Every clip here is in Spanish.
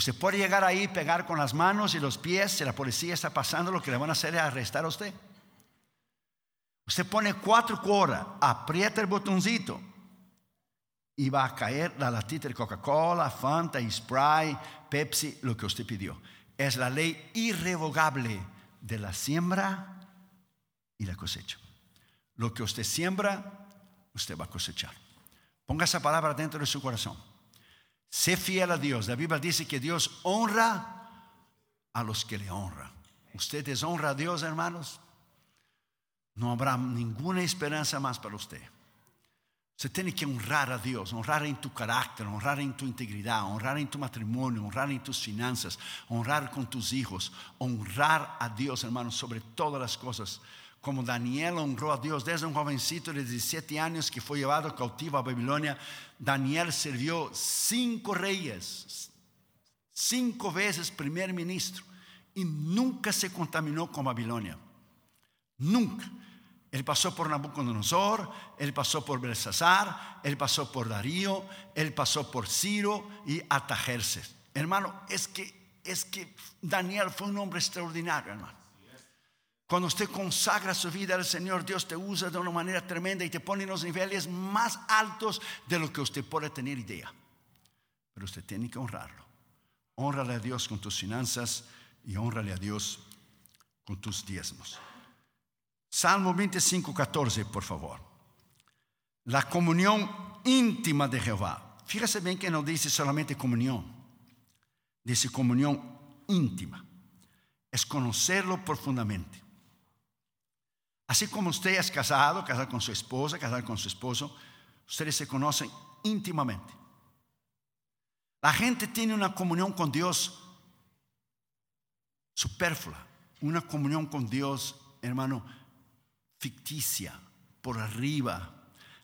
Usted puede llegar ahí, pegar con las manos y los pies, si la policía está pasando, lo que le van a hacer es arrestar a usted. Usted pone cuatro cuoras, aprieta el botoncito y va a caer la latita de Coca-Cola, Fanta Spray, Pepsi, lo que usted pidió. Es la ley irrevocable de la siembra y la cosecha. Lo que usted siembra, usted va a cosechar. Ponga esa palabra dentro de su corazón. Sé fiel a Dios. La Biblia dice que Dios honra a los que le honran. ¿Usted deshonra a Dios, hermanos? No habrá ninguna esperanza más para usted. Usted tiene que honrar a Dios, honrar en tu carácter, honrar en tu integridad, honrar en tu matrimonio, honrar en tus finanzas, honrar con tus hijos, honrar a Dios, hermanos, sobre todas las cosas. Como Daniel honró a Dios desde un jovencito de 17 años que fue llevado cautivo a Babilonia, Daniel sirvió cinco reyes, cinco veces primer ministro y nunca se contaminó con Babilonia. Nunca. Él pasó por Nabucodonosor, él pasó por Belsasar, él pasó por Darío, él pasó por Ciro y Atajerces. Hermano, es que, es que Daniel fue un hombre extraordinario, hermano. Cuando usted consagra su vida al Señor, Dios te usa de una manera tremenda y te pone en los niveles más altos de lo que usted puede tener idea. Pero usted tiene que honrarlo. Honrale a Dios con tus finanzas y honrale a Dios con tus diezmos. Salmo 25, 14, por favor. La comunión íntima de Jehová. Fíjese bien que no dice solamente comunión, dice comunión íntima. Es conocerlo profundamente. Así como usted es casado, casado con su esposa, casado con su esposo, ustedes se conocen íntimamente. La gente tiene una comunión con Dios superflua, una comunión con Dios, hermano, ficticia, por arriba.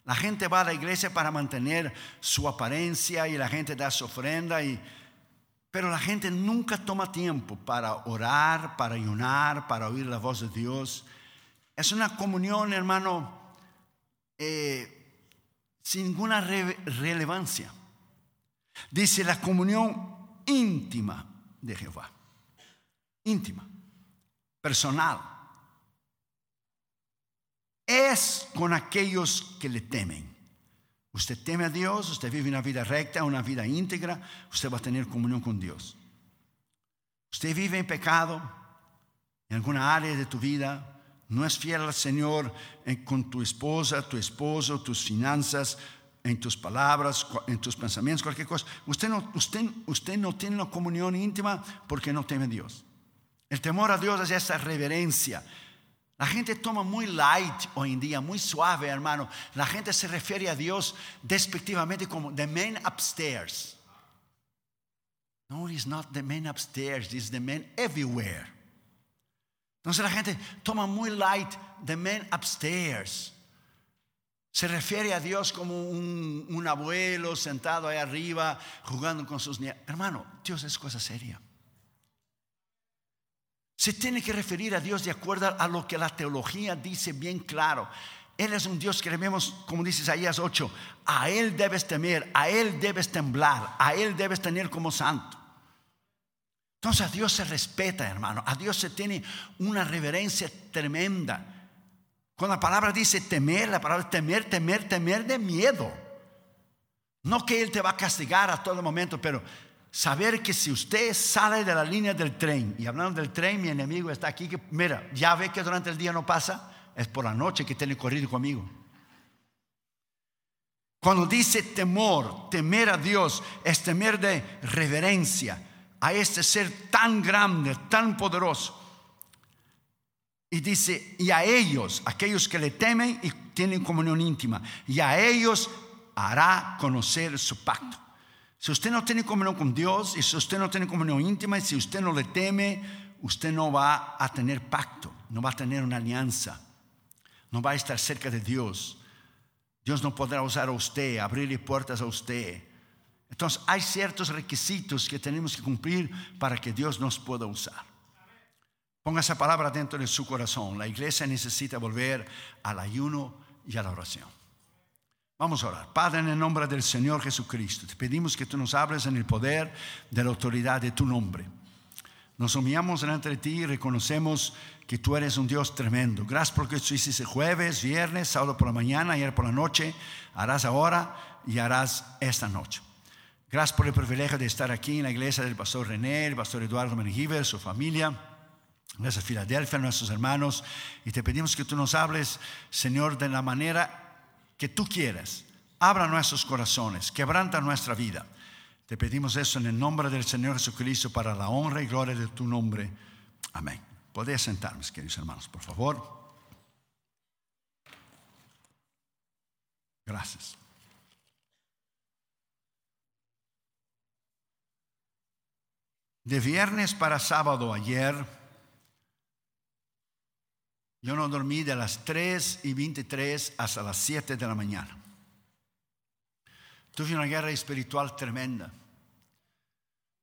La gente va a la iglesia para mantener su apariencia y la gente da su ofrenda y pero la gente nunca toma tiempo para orar, para ayunar, para oír la voz de Dios. Es una comunión, hermano, eh, sin ninguna relevancia. Dice la comunión íntima de Jehová. Íntima, personal es con aquellos que le temen. Usted teme a Dios, usted vive una vida recta, una vida íntegra, usted va a tener comunión con Dios. Usted vive en pecado en alguna área de tu vida, no es fiel al Señor con tu esposa, tu esposo, tus finanzas, en tus palabras, en tus pensamientos, cualquier cosa. Usted no, usted, usted no tiene una comunión íntima porque no teme a Dios. El temor a Dios es esa reverencia, la gente toma muy light hoy en día, muy suave, hermano. La gente se refiere a Dios despectivamente como the man upstairs. No, he's not the man upstairs, he's the man everywhere. Entonces la gente toma muy light the man upstairs. Se refiere a Dios como un, abuelo sentado ahí arriba jugando con sus niños. Hermano, Dios es cosa seria. Se tiene que referir a Dios de acuerdo a lo que la teología dice bien claro. Él es un Dios que debemos, como dice Isaías 8, a Él debes temer, a Él debes temblar, a Él debes tener como santo. Entonces a Dios se respeta, hermano, a Dios se tiene una reverencia tremenda. Cuando la palabra dice temer, la palabra temer, temer, temer de miedo. No que Él te va a castigar a todo momento, pero saber que si usted sale de la línea del tren, y hablando del tren, mi enemigo está aquí, que mira, ya ve que durante el día no pasa, es por la noche que tiene corrido conmigo. Cuando dice temor, temer a Dios, es temer de reverencia a este ser tan grande, tan poderoso. Y dice, y a ellos, aquellos que le temen y tienen comunión íntima, y a ellos hará conocer su pacto. Si usted no tiene comunión con Dios y si usted no tiene comunión íntima y si usted no le teme, usted no va a tener pacto, no va a tener una alianza, no va a estar cerca de Dios. Dios no podrá usar a usted, abrirle puertas a usted. Entonces hay ciertos requisitos que tenemos que cumplir para que Dios nos pueda usar. Ponga esa palabra dentro de su corazón. La iglesia necesita volver al ayuno y a la oración. Vamos a orar. Padre, en el nombre del Señor Jesucristo, te pedimos que tú nos hables en el poder de la autoridad de tu nombre. Nos humillamos delante de ti y reconocemos que tú eres un Dios tremendo. Gracias porque tú hiciste jueves, viernes, sábado por la mañana, ayer por la noche, harás ahora y harás esta noche. Gracias por el privilegio de estar aquí en la iglesia del pastor René, el pastor Eduardo Mengiver, su familia. Gracias a Filadelfia, nuestros hermanos. Y te pedimos que tú nos hables, Señor, de la manera que tú quieras. Abra nuestros corazones, quebranta nuestra vida. Te pedimos eso en el nombre del Señor Jesucristo para la honra y gloria de tu nombre. Amén. Podéis sentarme, queridos hermanos, por favor. Gracias. De viernes para sábado ayer, yo no dormí de las 3 y 23 hasta las 7 de la mañana. Tuve una guerra espiritual tremenda.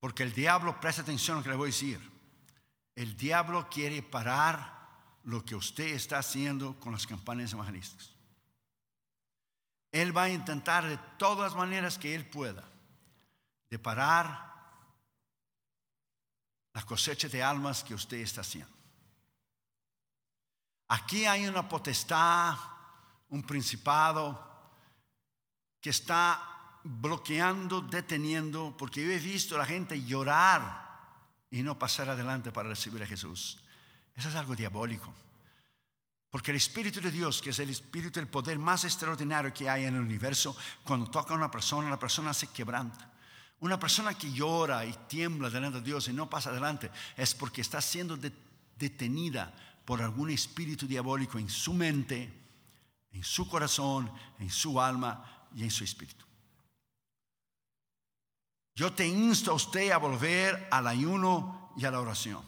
Porque el diablo, presta atención a lo que le voy a decir. El diablo quiere parar lo que usted está haciendo con las campañas evangelísticas. Él va a intentar de todas las maneras que él pueda de parar la cosecha de almas que usted está haciendo. Aquí hay una potestad, un principado que está bloqueando, deteniendo, porque yo he visto a la gente llorar y no pasar adelante para recibir a Jesús. Eso es algo diabólico. Porque el Espíritu de Dios, que es el Espíritu del poder más extraordinario que hay en el universo, cuando toca a una persona, la persona se quebranta. Una persona que llora y tiembla delante de Dios y no pasa adelante es porque está siendo detenida por algún espíritu diabólico en su mente, en su corazón, en su alma y en su espíritu. Yo te insto a usted a volver al ayuno y a la oración.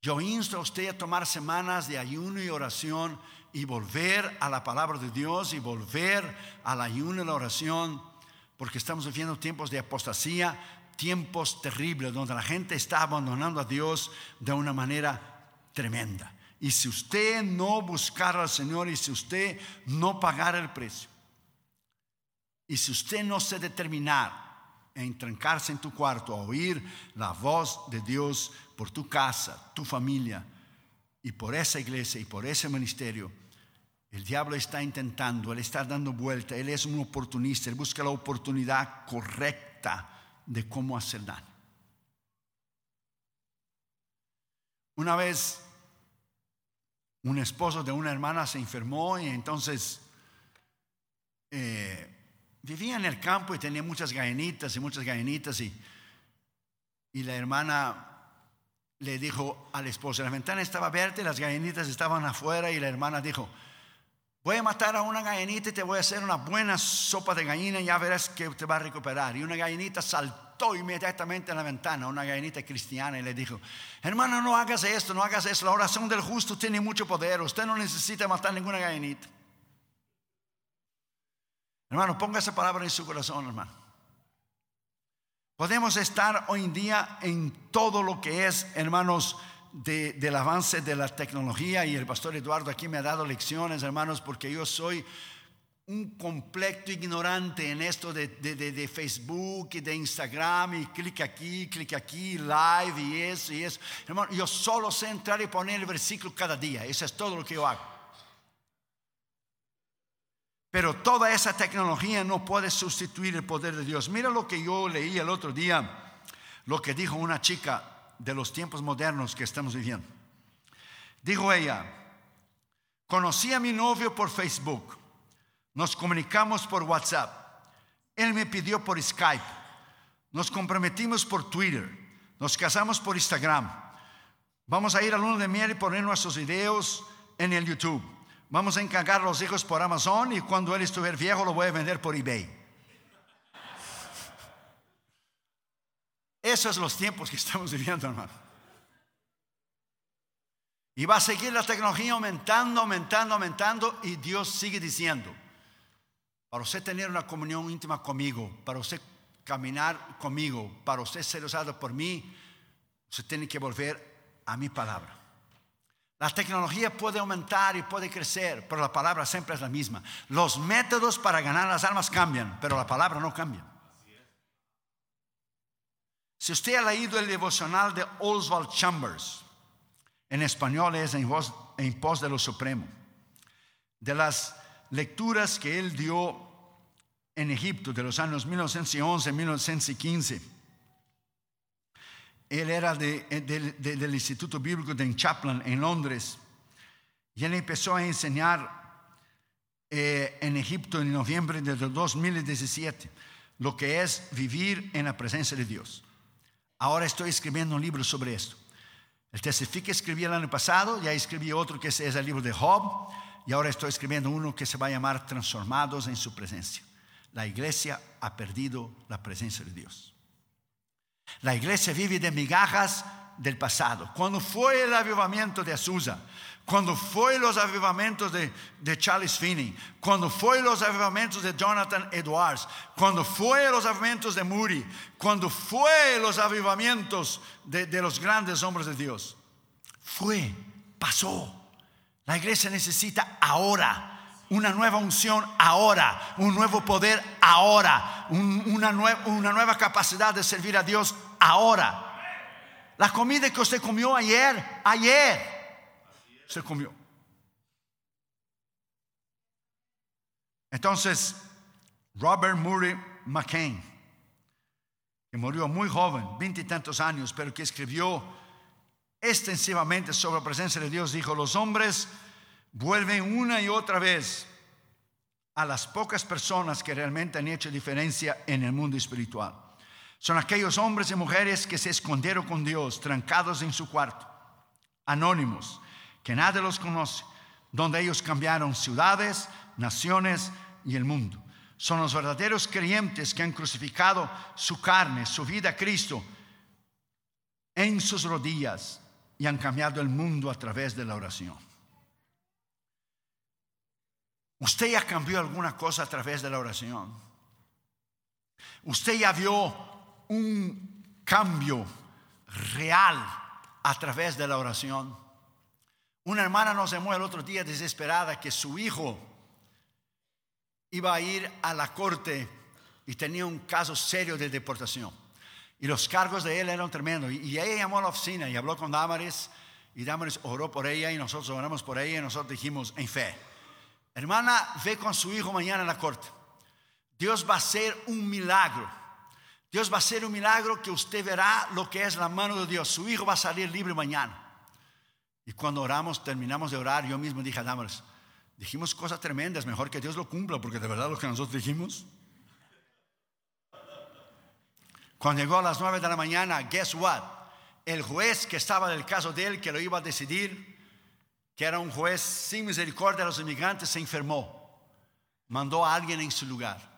Yo insto a usted a tomar semanas de ayuno y oración y volver a la palabra de Dios y volver al ayuno y la oración, porque estamos viviendo tiempos de apostasía, tiempos terribles donde la gente está abandonando a Dios de una manera tremenda. Y si usted no buscara al Señor y si usted no pagara el precio, y si usted no se determinara en trancarse en tu cuarto a oír la voz de Dios por tu casa, tu familia y por esa iglesia y por ese ministerio, el diablo está intentando, él está dando vuelta, él es un oportunista, él busca la oportunidad correcta de cómo hacer daño. Una vez un esposo de una hermana se enfermó y entonces eh, vivía en el campo y tenía muchas gallinitas y muchas gallinitas y, y la hermana le dijo al esposo, la ventana estaba abierta y las gallinitas estaban afuera y la hermana dijo, voy a matar a una gallinita y te voy a hacer una buena sopa de gallina y ya verás que te va a recuperar. Y una gallinita saltó inmediatamente en la ventana, una gallinita cristiana, y le dijo, hermano, no hagas esto, no hagas eso, la oración del justo tiene mucho poder, usted no necesita matar ninguna gallinita. Hermano, ponga esa palabra en su corazón, hermano. Podemos estar hoy en día en todo lo que es, hermanos, del avance de la tecnología y el pastor Eduardo aquí me ha dado lecciones, hermanos, porque yo soy un completo ignorante en esto de, de, Facebook y de Instagram y clic aquí, clic aquí, live y eso y eso. Hermano, yo solo sé entrar y poner el versículo cada día. Eso es todo lo que yo hago. Pero toda esa tecnología no puede sustituir el poder de Dios. Mira lo que yo leí el otro día, lo que dijo una chica de los tiempos modernos que estamos viviendo. Dijo ella, conocí a mi novio por Facebook, nos comunicamos por WhatsApp, él me pidió por Skype, nos comprometimos por Twitter, nos casamos por Instagram, vamos a ir al luna de miel y poner nuestros videos en el YouTube, vamos a encargar los hijos por Amazon y cuando él estuviera viejo lo voy a vender por eBay. Esos son los tiempos que estamos viviendo, hermano. Y va a seguir la tecnología aumentando, aumentando, aumentando. Y Dios sigue diciendo, para usted tener una comunión íntima conmigo, para usted caminar conmigo, para usted ser usado por mí, usted tiene que volver a mi palabra. La tecnología puede aumentar y puede crecer, pero la palabra siempre es la misma. Los métodos para ganar las almas cambian, pero la palabra no cambia. Si usted ha leído el devocional de Oswald Chambers, en español es en, voz, pos de lo supremo, de las lecturas que él dio en Egipto de los años 1911-1915. Él era del Instituto Bíblico de Chaplin en Londres y él empezó a enseñar eh, en Egipto en noviembre de 2017 lo que es vivir en la presencia de Dios. Ahora estoy escribiendo un libro sobre esto. El testifique escribí el año pasado, ya escribí otro que es el libro de Job y ahora estoy escribiendo uno que se va a llamar Transformados en su presencia. La iglesia ha perdido la presencia de Dios. La iglesia vive de migajas del pasado. Cuando fue el avivamiento de Azusa, cuando fue los avivamientos de, Charles Finney, cuando fue los avivamientos de Jonathan Edwards, cuando fue los avivamientos de Moody, cuando fue los avivamientos de, de los grandes hombres de Dios. Fue, pasó. La iglesia necesita ahora una nueva unción ahora, un nuevo poder ahora, una, una nueva capacidad de servir a Dios ahora. La comida que usted comió ayer, ayer se comió. Entonces, Robert Murray McCain, que murió muy joven, veinte y tantos años, pero que escribió extensivamente sobre la presencia de Dios, dijo, los hombres vuelven una y otra vez a las pocas personas que realmente han hecho diferencia en el mundo espiritual. Son aquellos hombres y mujeres que se escondieron con Dios, trancados en su cuarto, anónimos, que nadie los conoce, donde ellos cambiaron ciudades, naciones y el mundo. Son los verdaderos creyentes que han crucificado su carne, su vida a Cristo en sus rodillas y han cambiado el mundo a través de la oración. ¿Usted ya cambió alguna cosa a través de la oración? ¿Usted ya vio un cambio real a través de la oración? Una hermana nos llamó el otro día desesperada que su hijo iba a ir a la corte y tenía un caso serio de deportación. Y los cargos de él eran tremendos. Y ella llamó a la oficina y habló con Damaris. Y Damaris oró por ella y nosotros oramos por ella y nosotros dijimos en fe. Hermana, ve con su hijo mañana a la corte. Dios va a hacer un milagro. Dios va a hacer un milagro que usted verá lo que es la mano de Dios. Su hijo va a salir libre mañana. Y cuando oramos, terminamos de orar, yo mismo dije a Damaris, dijimos cosas tremendas, mejor que Dios lo cumpla, porque de verdad lo que nosotros dijimos. Cuando llegó a las nueve de la mañana, guess what? El juez que estaba del caso de él, que lo iba a decidir, que era un juez sin misericordia a los inmigrantes, se enfermó. Mandó a alguien en su lugar.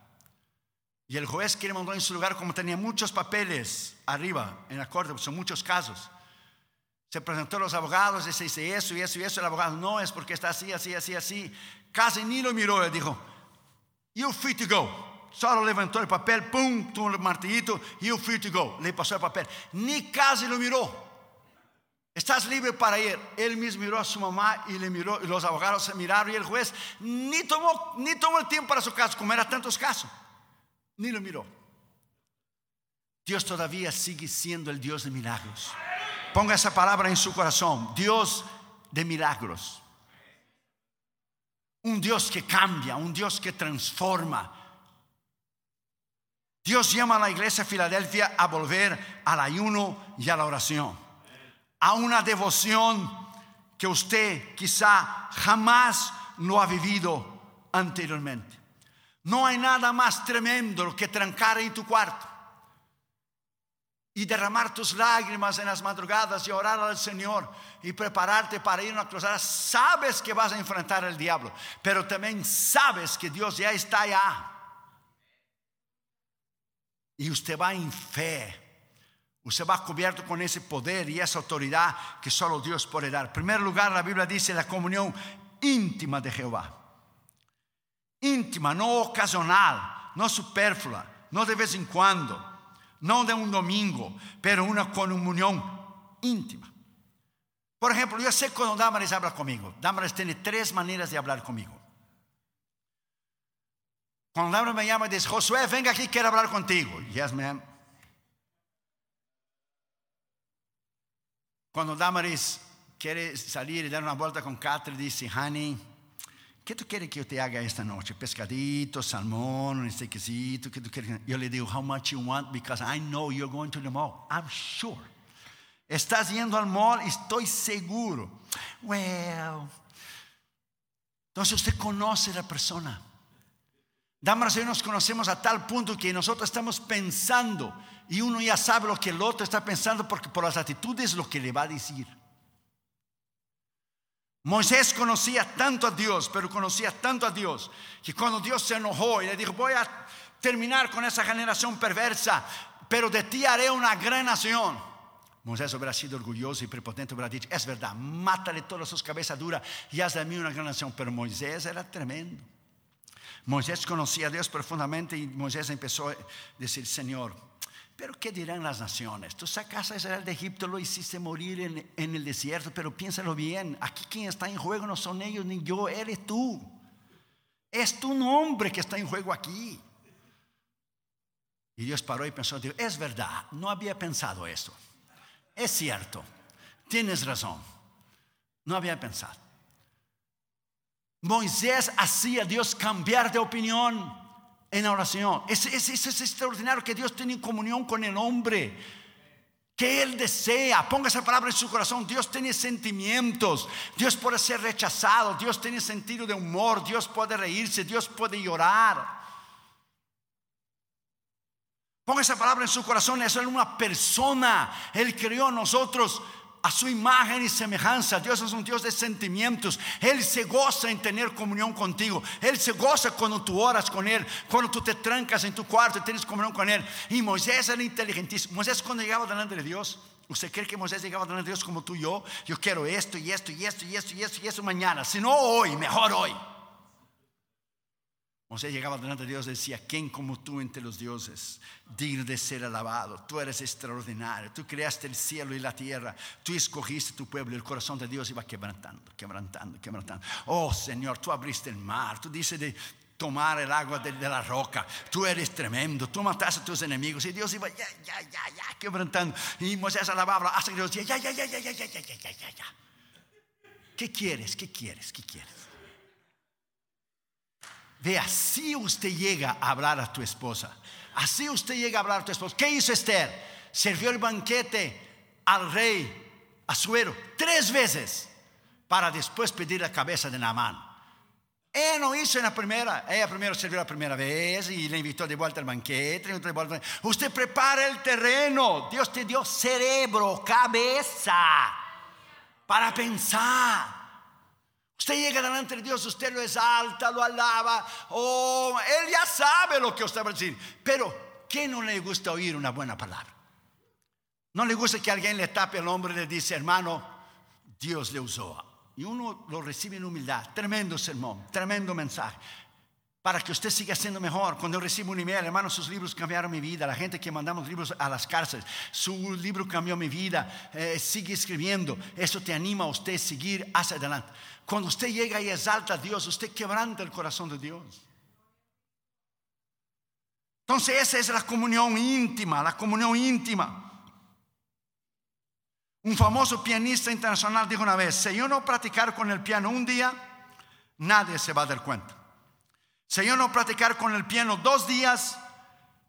Y el juez que le mandó en su lugar, como tenía muchos papeles arriba en la corte, son muchos casos, se presentó a los abogados se dice eso y eso y eso. El abogado no es porque está así, así, así, así. Casi ni lo miró, le dijo, You're free to go. Solo levantó el papel, pum, tuvo el martillito, you free to go. Le pasó el papel. Ni casi lo miró. Estás libre para ir. Él mismo miró a su mamá y le miró, y los abogados se miraron y el juez ni tomó, ni tomó el tiempo para su caso, como era tantos casos. Ni lo miró. Dios todavía sigue siendo el Dios de milagros. Ponga esa palabra en su corazón. Dios de milagros. Un Dios que cambia, un Dios que transforma, Dios llama a la iglesia de Filadelfia a volver al ayuno y a la oración, a una devoción que usted quizá jamás no ha vivido anteriormente. No hay nada más tremendo que trancar en tu cuarto y derramar tus lágrimas en las madrugadas y orar al Señor y prepararte para ir a una cruzada. Sabes que vas a enfrentar al diablo, pero también sabes que Dios ya está allá y usted va en fe. Usted va cubierto con ese poder y esa autoridad que solo Dios puede dar. En primer lugar, la Biblia dice la comunión íntima de Jehová. Íntima, no ocasional, no superflua, no de vez en cuando, no de un domingo, pero una comunión íntima. Por ejemplo, yo sé cuando Damaris habla conmigo. Damaris tiene tres maneras de hablar conmigo. Cuando Damaris me llama y dice, Josué, venga aquí, quiero hablar contigo. Yes, ma'am. Cuando Damaris quiere salir y dar una vuelta con Catherine, dice, honey, ¿qué tú quieres que yo te haga esta noche? Pescadito, salmón, un steakcito, ¿qué tú quieres? Yo le digo, how much you want? Because I know you're going to the mall. I'm sure. Estás yendo al mall, estoy seguro. Well. Entonces usted conoce a la persona. Damas y nos conocemos a tal punto que nosotros estamos pensando y uno ya sabe lo que el otro está pensando porque por las actitudes lo que le va a decir. Moisés conocía tanto a Dios, pero conocía tanto a Dios, que cuando Dios se enojó y le dijo, voy a terminar con esa generación perversa, pero de ti haré una gran nación. Moisés hubiera sido orgulloso y prepotente, hubiera dicho, es verdad, mátale todas sus cabezas duras y haz de mí una gran nación. Pero Moisés era tremendo. Moisés conocía a Dios profundamente y Moisés empezó a decir, Señor, pero ¿qué dirán las naciones? Tú sacaste a Israel de Egipto, lo hiciste morir en, el desierto, pero piénsalo bien, aquí quien está en juego no son ellos ni yo, eres tú. Es tu nombre que está en juego aquí. Y Dios paró y pensó, es verdad, no había pensado eso. Es cierto, tienes razón, no había pensado. Moisés hacía a Dios cambiar de opinión en oración. Es, es, extraordinario que Dios tiene comunión con el hombre. Que Él desea, ponga esa palabra en su corazón. Dios tiene sentimientos. Dios puede ser rechazado. Dios tiene sentido de humor. Dios puede reírse. Dios puede llorar. Ponga esa palabra en su corazón. Es una persona. Él creó a nosotros a su imagen y semejanza. Dios es un Dios de sentimientos. Él se goza en tener comunión contigo. Él se goza cuando tú oras con Él, cuando tú te trancas en tu cuarto y tienes comunión con Él. Y Moisés era inteligentísimo. Moisés cuando llegaba delante de Dios, ¿usted cree que Moisés llegaba delante de Dios como tú y yo? Yo quiero esto y esto y esto y esto y esto y esto mañana. Si no hoy, mejor hoy. Moisés llegaba delante de Dios y decía, ¿quién como tú entre los dioses, digno de ser alabado? Tú eres extraordinario, tú creaste el cielo y la tierra, tú escogiste tu pueblo el corazón de Dios iba quebrantando, quebrantando, quebrantando. Oh Señor, tú abriste el mar, tú dices de tomar el agua de, la roca, tú eres tremendo, tú mataste a tus enemigos y Dios iba ya, ya, ya, ya, quebrantando. Y Moisés alababa hasta que Dios decía, ya, ya, ya, ya, ya, ya, ya, ya, ya, ya. ¿Qué quieres? ¿Qué quieres? ¿Qué quieres? Ve, así usted llega a hablar a tu esposa. Así usted llega a hablar a tu esposa. ¿Qué hizo Esther? Sirvió el banquete al rey Azuero tres veces para después pedir la cabeza de Naamán. Ella no hizo en la primera. Ella primero sirvió la primera vez y le invitó de vuelta al banquete. Usted prepara el terreno. Dios te dio cerebro, cabeza para pensar. Usted llega delante de Dios, usted lo exalta, lo alaba, o oh, Él ya sabe lo que usted va a decir. Pero, ¿qué no le gusta oír una buena palabra? No le gusta que alguien le tape el hombro y le dice, hermano, Dios le usó. Y uno lo recibe en humildad. Tremendo sermón, tremendo mensaje para que usted siga siendo mejor. Cuando recibo un email, hermano, sus libros cambiaron mi vida. La gente que mandamos libros a las cárceles, su libro cambió mi vida. Eh, sigue escribiendo. Eso te anima a usted a seguir hacia adelante. Cuando usted llega y exalta a Dios, usted quebranta el corazón de Dios. Entonces esa es la comunión íntima, la comunión íntima. Un famoso pianista internacional dijo una vez, si yo no practicar con el piano un día, nadie se va a dar cuenta. Si yo no practicar con el piano dos días,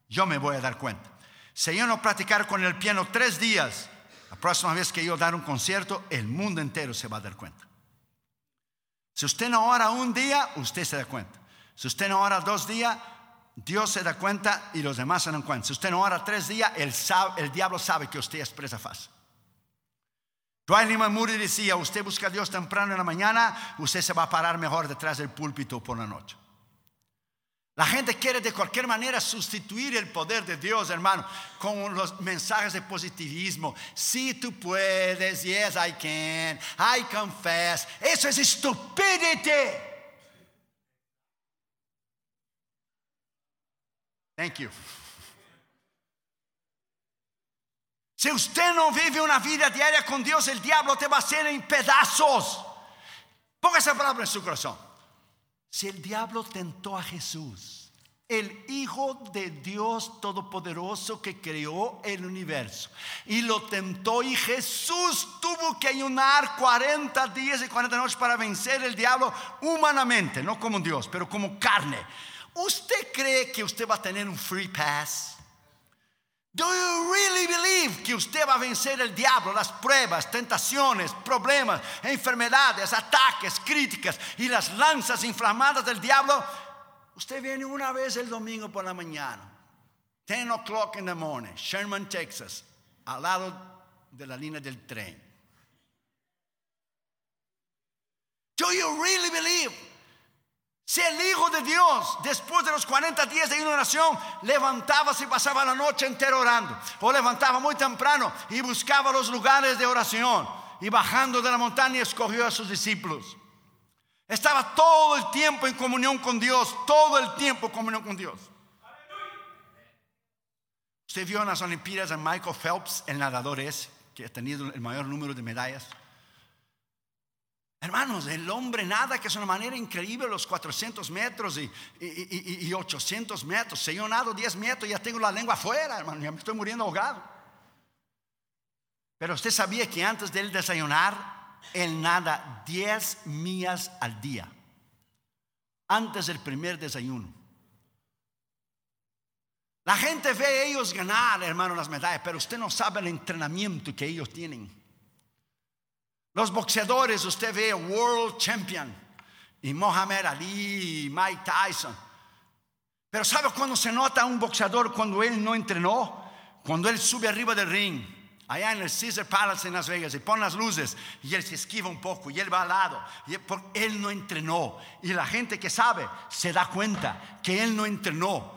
yo me voy a dar cuenta. Si yo no practicar con el piano tres días, la próxima vez que yo dar un concierto, el mundo entero se va a dar cuenta. Si usted no ora un día, usted se da cuenta. Si usted no ora dos días, Dios se da cuenta y los demás se dan cuenta. Si usted no ora tres días, el, diablo sabe que usted es presa fácil. Dwight Lyman Moody decía, usted busca a Dios temprano en la mañana, usted se va a parar mejor detrás del púlpito por la noche. La gente quiere de cualquier manera sustituir el poder de Dios, hermano, con los mensajes de positivismo. Si tú puedes, yes, I can, I confess. Eso es estupidez. Thank you. Si usted no vive una vida diaria con Dios, el diablo te va a hacer en pedazos. Ponga esa palabra en su corazón. Si el diablo tentó a Jesús, el Hijo de Dios Todopoderoso que creó el universo, y lo tentó y Jesús tuvo que ayunar 40 días y 40 noches para vencer el diablo humanamente, no como Dios, pero como carne. ¿Usted cree que usted va a tener un free pass? Do you really believe que usted va a vencer el diablo, las pruebas, tentaciones, problemas, enfermedades, ataques, críticas y las lanzas inflamadas del diablo? Usted viene una vez el domingo por la mañana, 10 o'clock in the morning, Sherman, Texas, al lado de la línea del tren. Do you really believe si el Hijo de Dios, después de los 40 días de oración, levantaba y pasaba la noche entera orando, o levantaba muy temprano y buscaba los lugares de oración, y bajando de la montaña escogió a sus discípulos. Estaba todo el tiempo en comunión con Dios, todo el tiempo en comunión con Dios. Usted vio en las Olimpiadas a Michael Phelps, el nadador es, que ha tenido el mayor número de medallas. Hermanos, el hombre nada que es una manera increíble los 400 metros y, 800 metros. Si yo nado 10 metros, ya tengo la lengua afuera, hermano, ya me estoy muriendo ahogado. Pero usted sabía que antes de él desayunar, él nada 10 millas al día. Antes del primer desayuno. La gente ve a ellos ganar, hermano, las medallas, pero usted no sabe el entrenamiento que ellos tienen. Los boxeadores, usted ve World Champion y Mohamed Ali, Mike Tyson. Pero ¿sabe cuándo se nota un boxeador cuando él no entrenó? Cuando él sube arriba del ring, allá en el Caesar Palace en Las Vegas, y pone las luces y él se esquiva un poco y él va al lado. Y él no entrenó. Y la gente que sabe se da cuenta que él no entrenó.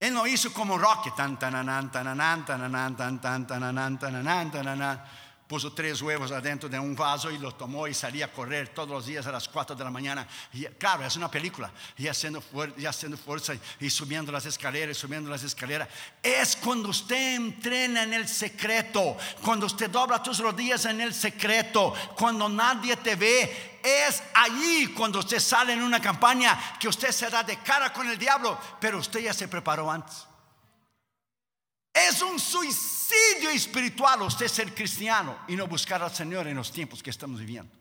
Él no hizo como Rocky, tan tan tan tan tan tan tan tan tan tan tan tan puso tres huevos adentro de un vaso y los tomó y salía a correr todos los días a las 4 de la mañana. Y claro, es una película, y haciendo, y haciendo fuerza y subiendo las escaleras, subiendo las escaleras. Es cuando usted entrena en el secreto, cuando usted dobla tus rodillas en el secreto, cuando nadie te ve. Es allí cuando usted sale en una campaña que usted se da de cara con el diablo, pero usted ya se preparó antes. Es un suicidio espiritual usted ser cristiano y no buscar al Señor en los tiempos que estamos viviendo.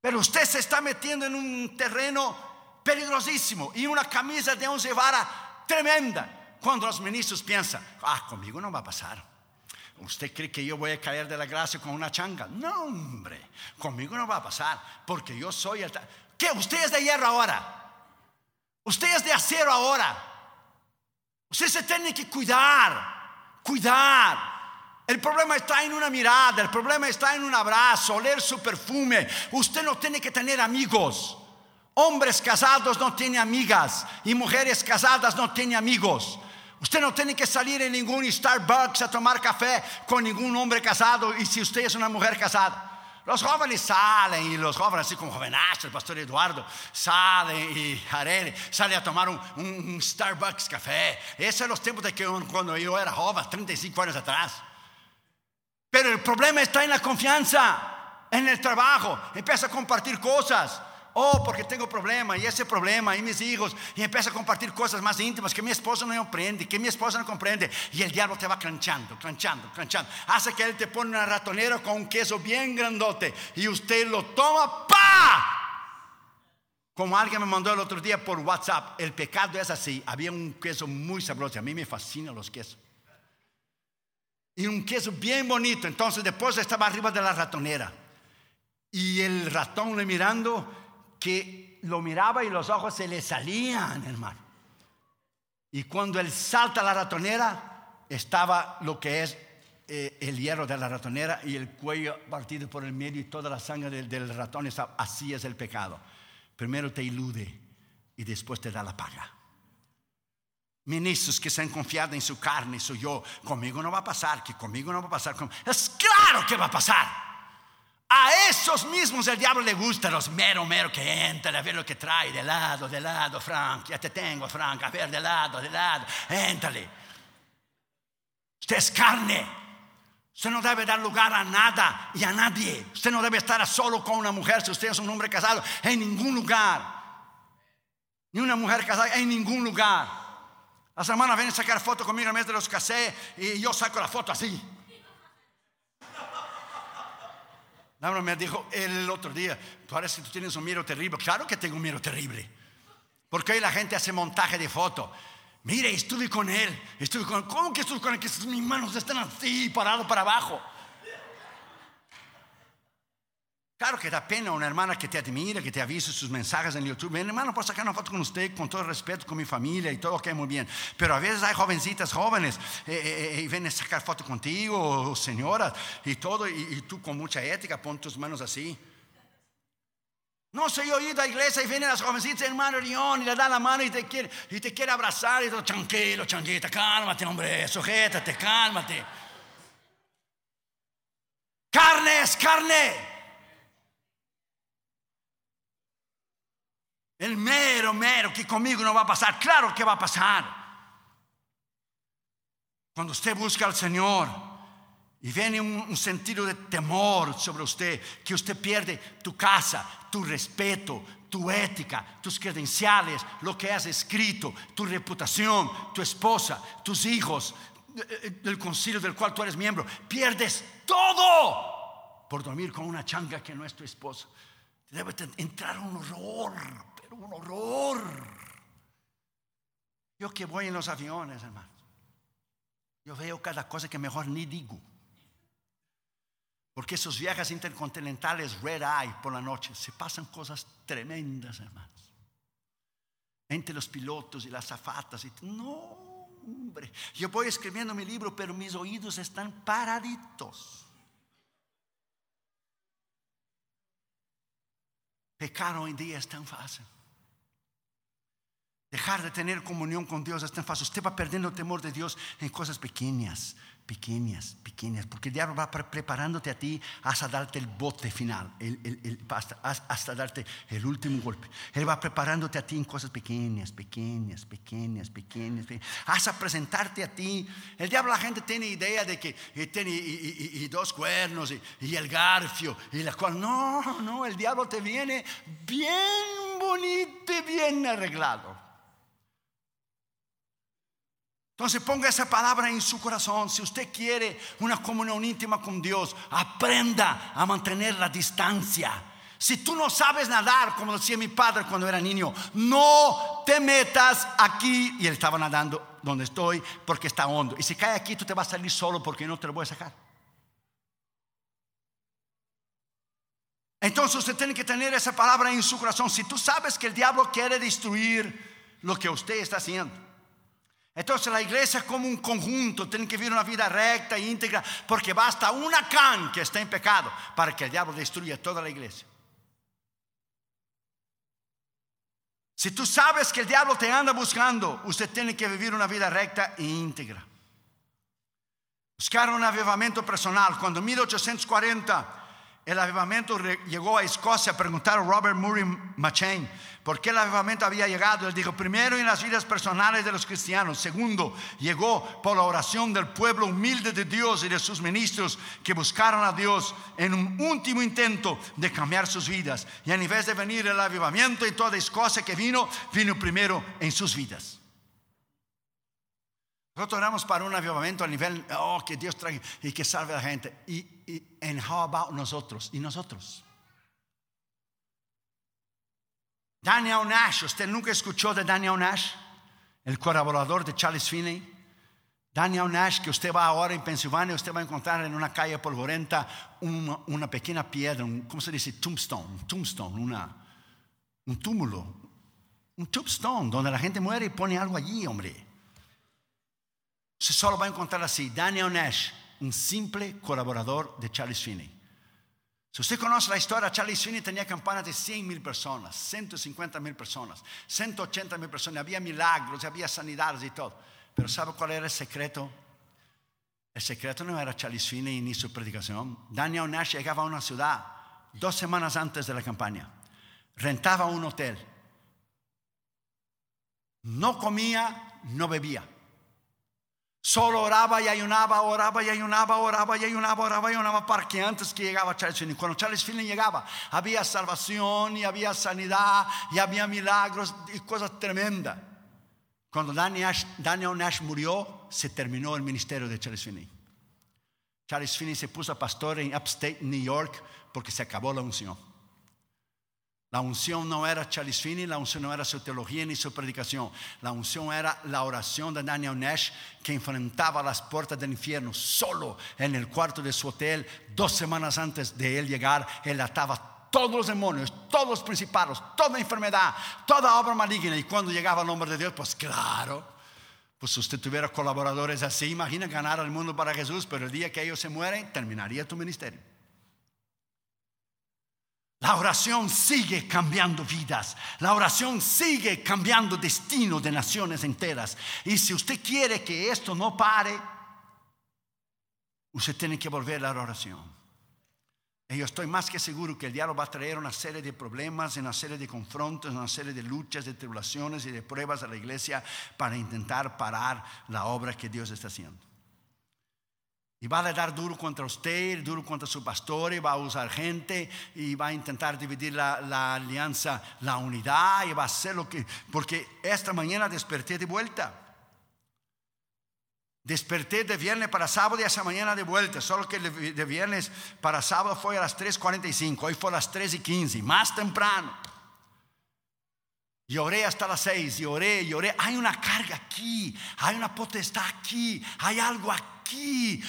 Pero usted se está metiendo en un terreno peligrosísimo y una camisa de once varas tremenda. Cuando los ministros piensan, ah, conmigo no va a pasar. ¿Usted cree que yo voy a caer de la gracia con una changa? No, hombre, conmigo no va a pasar, porque yo soy el... ¿Qué? Usted es de hierro ahora. Usted es de acero ahora. Usted se tiene que cuidar, cuidar. El problema está en una mirada, el problema está en un abrazo, oler su perfume. Usted no tiene que tener amigos. Hombres casados no tienen amigas y mujeres casadas no tienen amigos. Usted no tiene que salir en ningún Starbucks a tomar café con ningún hombre casado y si usted es una mujer casada. Los jóvenes salen y los jóvenes, así como jovenazo, el pastor Eduardo, salen y Harere sale a tomar un, Starbucks café. Esos son los tiempos de que cuando yo era joven, 35 años atrás. Pero el problema está en la confianza, en el trabajo. Empieza a compartir cosas. Oh, porque tengo problema y ese problema y mis hijos. Y empieza a compartir cosas más íntimas que mi esposa no comprende, que mi esposa no comprende. Y el diablo te va clanchando, clanchando, clanchando. Hace que él te pone una ratonera con un queso bien grandote y usted lo toma, ¡pa! Como alguien me mandó el otro día por WhatsApp, el pecado es así. Había un queso muy sabroso. A mí me fascinan los quesos. Y un queso bien bonito. Entonces después estaba arriba de la ratonera. Y el ratón le mirando que lo miraba y los ojos se le salían, hermano. Y cuando él salta a la ratonera, estaba lo que es eh, el hierro de la ratonera y el cuello partido por el medio y toda la sangre del, ratón. Así es el pecado. Primero te ilude y después te da la paga. Ministros que se han confiado en su carne, su yo, conmigo no va a pasar, que conmigo no va a pasar. Es claro que va a pasar. A esos mismos el diablo le gusta, los mero, mero que entran a ver lo que trae de lado, de lado, Frank, ya te tengo, Frank, a ver de lado, de lado, éntrale. Usted es carne. Usted no debe dar lugar a nada y a nadie. Usted no debe estar solo con una mujer si usted es un hombre casado. En ningún lugar. Ni una mujer casada en ningún lugar. Las hermanas vienen a sacar foto conmigo en mes de los casé y yo saco la foto así. Laura me dijo el otro día, parece que tú tienes un miedo terrible. Claro que tengo un miedo terrible. Porque hoy la gente hace montaje de foto. Mire, estuve con él. Estuve con ¿Cómo que estuve con él? Que mis manos están así, parado para abajo. Claro que da pena una hermana que te admira, que te avisa sus mensajes en YouTube. Mi hermano, puedo sacar una foto con usted, con todo respeto, con mi familia y todo, ok, muy bien. Pero a veces hay jovencitas jóvenes eh, eh, eh, y vienen a sacar foto contigo, o señoras, y todo, y, tú con mucha ética, pon tus manos así. No soy oído a la iglesia y vienen las jovencitas, hermano Rion, y le da la mano y te quiere, y te quiere abrazar. Y todo, tranquilo, changuita, cálmate, hombre, sujétate, cálmate. Carne es carne. El mero, mero, que conmigo no va a pasar. Claro que va a pasar. Cuando usted busca al Señor, y viene un, sentido de temor sobre usted, que usted pierde tu casa, tu respeto, tu ética, tus credenciales, lo que has escrito, tu reputación, tu esposa, tus hijos, del concilio del cual tú eres miembro. Pierdes todo por dormir con una changa que no es tu esposa. Debe entrar un horror, pero un horror. Yo que voy en los aviones, hermano. Yo veo cada cosa que mejor ni digo. Porque esos viajes intercontinentales red eye por la noche se pasan cosas tremendas, hermanos. Entre los pilotos y las zafatas. Y, no, hombre. Yo voy escribiendo mi libro, pero mis oídos están paraditos. Pecar hoy en día es tan fácil. Dejar de tener comunión con Dios es tan fácil. Usted va perdiendo el temor de Dios en cosas pequeñas pequeñas, pequeñas, porque el diablo va preparándote a ti hasta darte el bote final, hasta, darte el último golpe. Él va preparándote a ti en cosas pequeñas, pequeñas, pequeñas, pequeñas, hasta presentarte a ti. El diablo, la gente tiene idea de que tiene dos cuernos y, el garfio y la cual. No, no, el diablo te viene bien bonito bien arreglado. Entonces ponga esa palabra en su corazón. Si usted quiere una comunión íntima con Dios, aprenda a mantener la distancia. Si tú no sabes nadar, como decía mi padre cuando era niño, no te metas aquí. Y él estaba nadando donde estoy porque está hondo. Y si cae aquí, tú te vas a salir solo porque no te lo voy a sacar. Entonces usted tiene que tener esa palabra en su corazón. Si tú sabes que el diablo quiere destruir lo que usted está haciendo entonces la iglesia como un conjunto tiene que vivir una vida recta e íntegra porque basta una can que está en pecado para que el diablo destruya toda la iglesia. Si tú sabes que el diablo te anda buscando, usted tiene que vivir una vida recta e íntegra. Buscar un avivamiento personal. Cuando en 1840 el avivamiento llegó a Escocia, preguntaron a Robert Murray Machen por qué el avivamiento había llegado. Él dijo, primero en las vidas personales de los cristianos, segundo, llegó por la oración del pueblo humilde de Dios y de sus ministros que buscaron a Dios en un último intento de cambiar sus vidas. Y en vez de venir el avivamiento y toda Escocia que vino, vino primero en sus vidas. Nosotros oramos para un avivamiento a nivel, oh, que Dios traiga y que salve a la gente. Y, en how about nosotros? ¿Y nosotros? Daniel Nash, ¿usted nunca escuchó de Daniel Nash? El colaborador de Charles Finney. Daniel Nash, que usted va ahora en Pensilvania, usted va a encontrar en una calle polvorenta una, pequeña piedra, ¿cómo se dice? Tombstone, tombstone, un túmulo, un tombstone, donde la gente muere y pone algo allí, hombre. Se solo va a encontrar así, Daniel Nash, un simple colaborador de Charles Finney. Si usted conoce la historia, Charles Finney tenía campanas de 100 mil personas, 150 mil personas, 180 mil personas, había milagros, había sanidades y todo. Pero ¿sabe cuál era el secreto? El secreto no era Charles Finney ni su predicación. Daniel Nash llegaba a una ciudad dos semanas antes de la campaña, rentaba un hotel, no comía, no bebía Solo oraba y ayunaba, oraba y ayunaba, oraba y ayunaba, oraba y ayunaba para que antes que llegaba Charles Finney, cuando Charles Finney llegaba, había salvación y había sanidad y había milagros y cosas tremendas. Cuando Daniel Nash, murió, se terminó el ministerio de Charles Finney. Charles Finney se puso a pastor en Upstate New York porque se acabó la unción. La unción no era Charles Finney, la unción no era su teología ni su predicación. La unción era la oración de Daniel Nash que enfrentaba las puertas del infierno solo en el cuarto de su hotel. Dos semanas antes de él llegar, él ataba todos los demonios, todos los principados, toda enfermedad, toda obra maligna. Y cuando llegaba el nombre de Dios, pues claro, pues si usted tuviera colaboradores así, imagina ganar al mundo para Jesús, pero el día que ellos se mueren, terminaría tu ministerio. La oración sigue cambiando vidas. La oración sigue cambiando destino de naciones enteras. Y si usted quiere que esto no pare, usted tiene que volver a la oración. Y yo estoy más que seguro que el diablo va a traer una serie de problemas, una serie de confrontos, una serie de luchas, de tribulaciones y de pruebas a la iglesia para intentar parar la obra que Dios está haciendo. Y va a dar duro contra usted, duro contra su pastor, y va a usar gente, y va a intentar dividir la, alianza, la unidad, y va a hacer lo que... Porque esta mañana desperté de vuelta. Desperté de viernes para sábado y esa mañana de vuelta. Solo que de viernes para sábado fue a las 3.45, hoy fue a las 3.15, más temprano. Lloré hasta las 6, lloré, lloré. Hay una carga aquí, hay una potestad aquí, hay algo aquí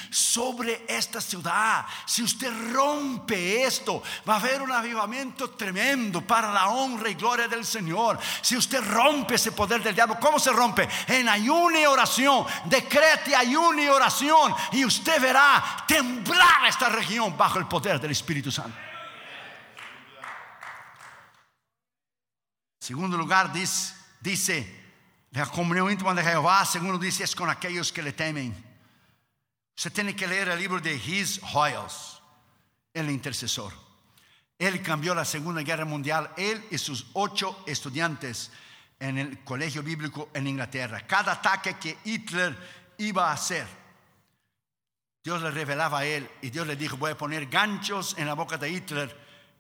sobre esta ciudad. Si usted rompe esto, va a haber un avivamiento tremendo para la honra y gloria del Señor. Si usted rompe ese poder del diablo, ¿cómo se rompe? En ayuno y oración. Decrete ayuno y oración y usted verá temblar esta región bajo el poder del Espíritu Santo. Segundo lugar, dice, dice la comunión íntima de Jehová. Segundo dice, es con aquellos que le temen. Usted tiene que leer el libro de His Hoyles, el intercesor. Él cambió la Segunda Guerra Mundial, él y sus ocho estudiantes en el colegio bíblico en Inglaterra. Cada ataque que Hitler iba a hacer, Dios le revelaba a él y Dios le dijo, voy a poner ganchos en la boca de Hitler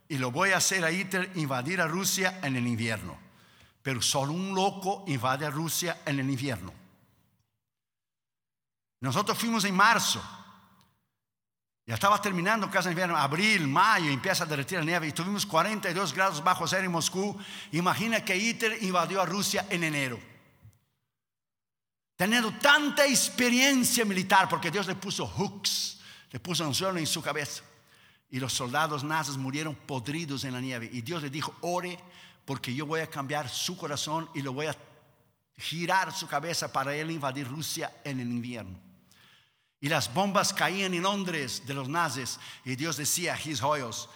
y lo voy a hacer a Hitler invadir a Rusia en el invierno. Pero solo un loco invade a Rusia en el invierno. Nosotros fuimos en marzo. Ya estaba terminando casi invierno, abril, mayo, empieza a derretir la nieve y tuvimos 42 grados bajo cero en Moscú. Imagina que Hitler invadió a Rusia en enero. Teniendo tanta experiencia militar, porque Dios le puso hooks, le puso un suelo en su cabeza. Y los soldados nazis murieron podridos en la nieve. Y Dios le dijo, ore porque yo voy a cambiar su corazón y lo voy a girar su cabeza para él invadir Rusia en el invierno. Y las bombas caían en Londres de los nazis. Y Dios decía a His Hoyos,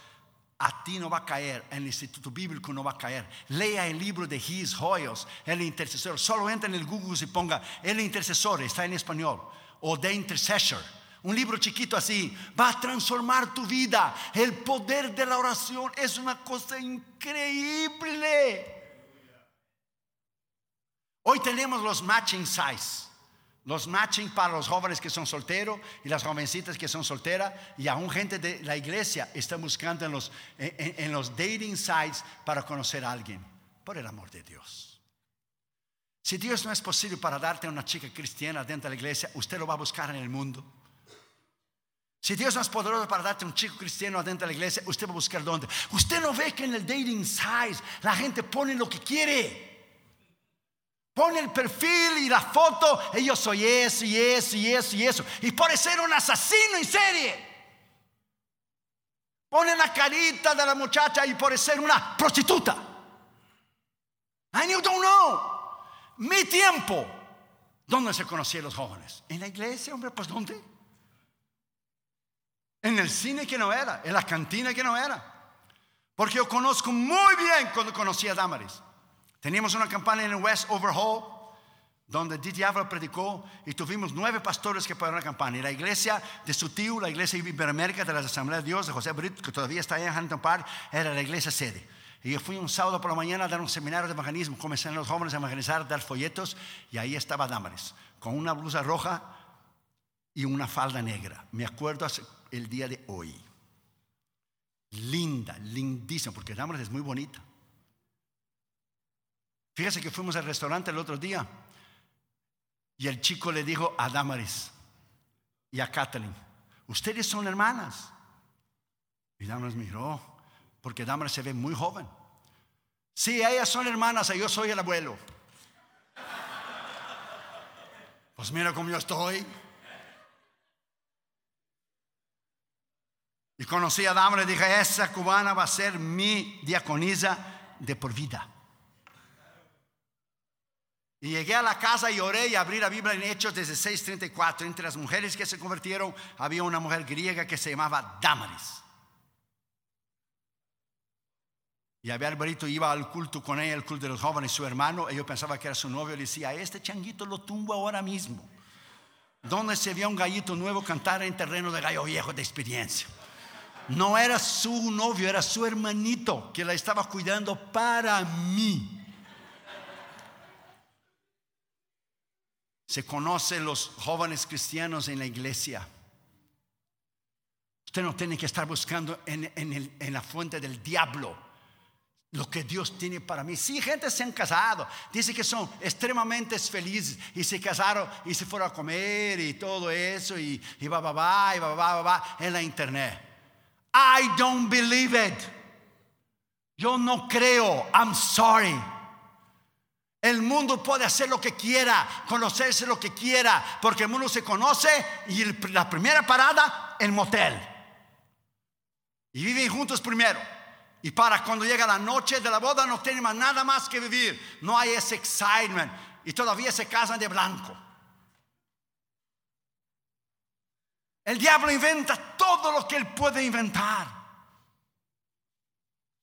a ti no va a caer, el Instituto Bíblico no va a caer. Lea el libro de His Hoyos, el intercesor. Solo entra en el Google y ponga el intercesor, está en español. O The Intercessor. Un libro chiquito así va a transformar tu vida. El poder de la oración es una cosa increíble. Hoy tenemos los matching size. Los matching para los jóvenes que son solteros y las jovencitas que son solteras y aún gente de la iglesia está buscando en los, en, los dating sites para conocer a alguien. Por el amor de Dios. Si Dios no es posible para darte a una chica cristiana dentro de la iglesia, usted lo va a buscar en el mundo. Si Dios no es poderoso para darte un chico cristiano dentro de la iglesia, usted va a buscar dónde. Usted no ve que en el dating sites la gente pone lo que quiere. Pone el perfil y la foto, y yo soy eso y eso y eso y eso. Y puede ser un asesino en serie. Pone la carita de la muchacha y puede ser una prostituta. And you don't know. Mi tiempo. ¿Dónde se conocían los jóvenes? En la iglesia, hombre, pues ¿dónde? En el cine que no era, en la cantina que no era. Porque yo conozco muy bien cuando conocí a Damaris. Teníamos una campaña en West Overhaul, donde D. Diablo predicó y tuvimos nueve pastores que pagaron la campaña. Y la iglesia de su tío, la iglesia iberoamérica de la Asamblea de Dios, de José Brit, que todavía está en Hampton Park, era la iglesia sede. Y yo fui un sábado por la mañana a dar un seminario de evangelismo. Comenzaron los jóvenes a evangelizar, dar folletos, y ahí estaba Damaris, con una blusa roja, y una falda negra. Me acuerdo el día de hoy. Linda, lindísima, porque Damaris es muy bonita. Fíjese que fuimos al restaurante el otro día y el chico le dijo a Damaris y a Kathleen, ustedes son hermanas. Y Damaris miró, porque Damaris se ve muy joven. Sí, ellas son hermanas yo soy el abuelo. Pues mira cómo yo estoy. Y conocí a Damaris y dije, esa cubana va a ser mi diaconisa de por vida. Y llegué a la casa y oré y abrí la Biblia en Hechos 16:34. Entre las mujeres que se convirtieron había una mujer griega que se llamaba Damaris. Y había Alberito iba al culto con ella, el culto de los jóvenes, su hermano, y yo pensaba que era su novio, le decía, este changuito lo tumbo ahora mismo. Donde se vio un gallito nuevo cantar en terreno de gallo viejo de experiencia. No era su novio, era su hermanito que la estaba cuidando para mí. Se conocen los jóvenes cristianos en la iglesia. Usted no tiene que estar buscando en, en la fuente del diablo lo que Dios tiene para mí. Sí, gente se han casado, dice que son extremadamente felices y se casaron y se fueron a comer y todo eso y, y va, va, va, y va, va, va, va en la internet. I don't believe it. Yo no creo. I'm sorry. El mundo puede hacer lo que quiera, conocerse lo que quiera, porque el mundo se conoce y la primera parada, el motel. Y viven juntos primero. Y para cuando llega la noche de la boda no tienen más nada más que vivir. No hay ese excitement. Y todavía se casan de blanco. El diablo inventa todo lo que él puede inventar.